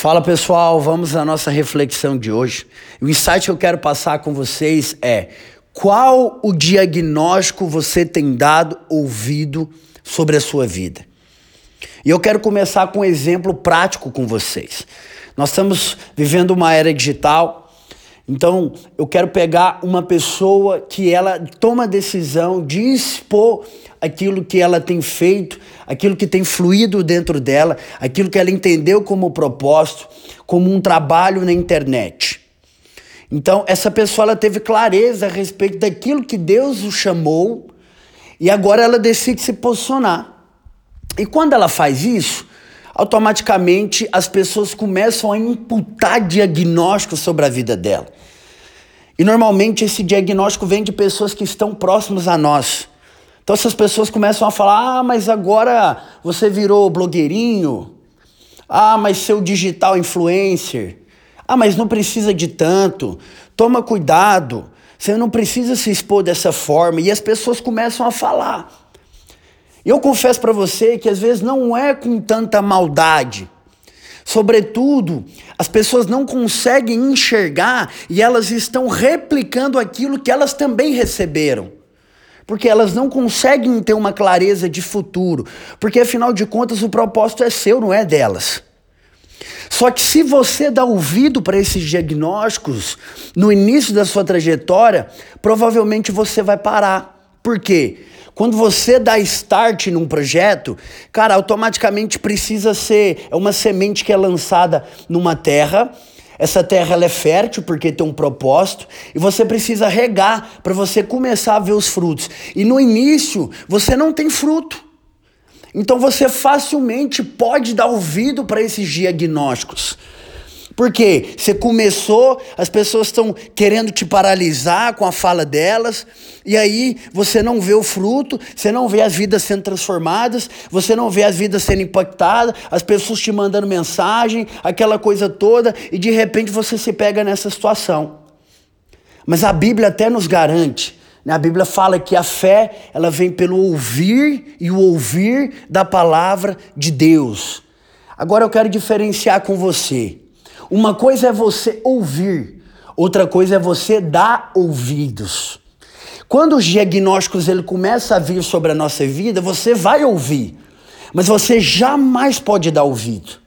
Fala pessoal, vamos à nossa reflexão de hoje. O insight que eu quero passar com vocês é: qual o diagnóstico você tem dado ouvido sobre a sua vida? E eu quero começar com um exemplo prático com vocês. Nós estamos vivendo uma era digital, então, eu quero pegar uma pessoa que ela toma a decisão de expor aquilo que ela tem feito, aquilo que tem fluído dentro dela, aquilo que ela entendeu como propósito, como um trabalho na internet. Então, essa pessoa ela teve clareza a respeito daquilo que Deus o chamou e agora ela decide se posicionar. E quando ela faz isso, automaticamente as pessoas começam a imputar diagnósticos sobre a vida dela. E normalmente esse diagnóstico vem de pessoas que estão próximas a nós. Então essas pessoas começam a falar: ah, mas agora você virou blogueirinho. Ah, mas seu digital influencer. Ah, mas não precisa de tanto. Toma cuidado. Você não precisa se expor dessa forma. E as pessoas começam a falar. Eu confesso para você que às vezes não é com tanta maldade. Sobretudo, as pessoas não conseguem enxergar e elas estão replicando aquilo que elas também receberam. Porque elas não conseguem ter uma clareza de futuro. Porque afinal de contas o propósito é seu, não é delas. Só que se você dá ouvido para esses diagnósticos no início da sua trajetória, provavelmente você vai parar. Por quê? Quando você dá start num projeto, cara, automaticamente precisa ser é uma semente que é lançada numa terra. Essa terra ela é fértil porque tem um propósito e você precisa regar para você começar a ver os frutos. E no início você não tem fruto. Então você facilmente pode dar ouvido para esses diagnósticos. Porque você começou, as pessoas estão querendo te paralisar com a fala delas, e aí você não vê o fruto, você não vê as vidas sendo transformadas, você não vê as vidas sendo impactadas, as pessoas te mandando mensagem, aquela coisa toda, e de repente você se pega nessa situação. Mas a Bíblia até nos garante, né? a Bíblia fala que a fé ela vem pelo ouvir e o ouvir da palavra de Deus. Agora eu quero diferenciar com você. Uma coisa é você ouvir, outra coisa é você dar ouvidos. Quando os diagnósticos ele começa a vir sobre a nossa vida, você vai ouvir, mas você jamais pode dar ouvido.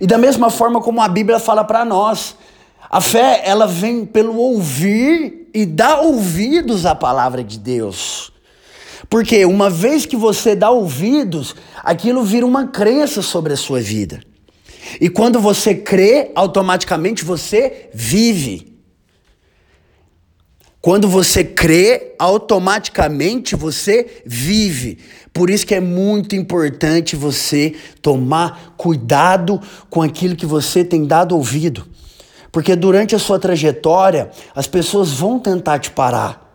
E da mesma forma como a Bíblia fala para nós, a fé ela vem pelo ouvir e dar ouvidos à palavra de Deus. Porque uma vez que você dá ouvidos, aquilo vira uma crença sobre a sua vida. E quando você crê, automaticamente você vive. Quando você crê, automaticamente você vive. Por isso que é muito importante você tomar cuidado com aquilo que você tem dado ouvido. Porque durante a sua trajetória, as pessoas vão tentar te parar.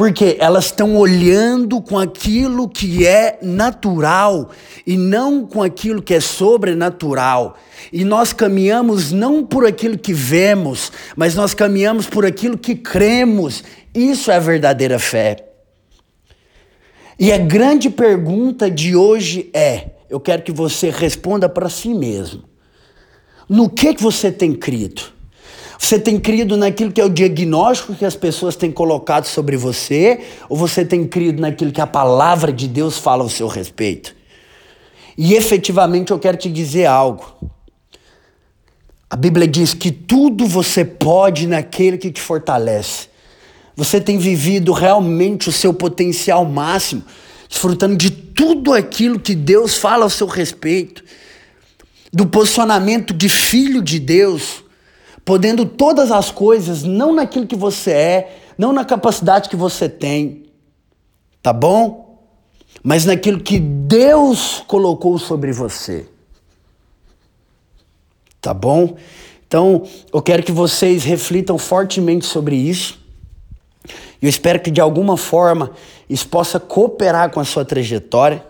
Porque elas estão olhando com aquilo que é natural e não com aquilo que é sobrenatural. E nós caminhamos não por aquilo que vemos, mas nós caminhamos por aquilo que cremos. Isso é a verdadeira fé. E a grande pergunta de hoje é: eu quero que você responda para si mesmo. No que, que você tem crido? Você tem crido naquilo que é o diagnóstico que as pessoas têm colocado sobre você, ou você tem crido naquilo que a palavra de Deus fala ao seu respeito? E efetivamente eu quero te dizer algo. A Bíblia diz que tudo você pode naquele que te fortalece. Você tem vivido realmente o seu potencial máximo, desfrutando de tudo aquilo que Deus fala ao seu respeito, do posicionamento de filho de Deus podendo todas as coisas, não naquilo que você é, não na capacidade que você tem, tá bom? Mas naquilo que Deus colocou sobre você. Tá bom? Então, eu quero que vocês reflitam fortemente sobre isso. Eu espero que de alguma forma isso possa cooperar com a sua trajetória.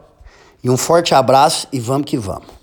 E um forte abraço e vamos que vamos.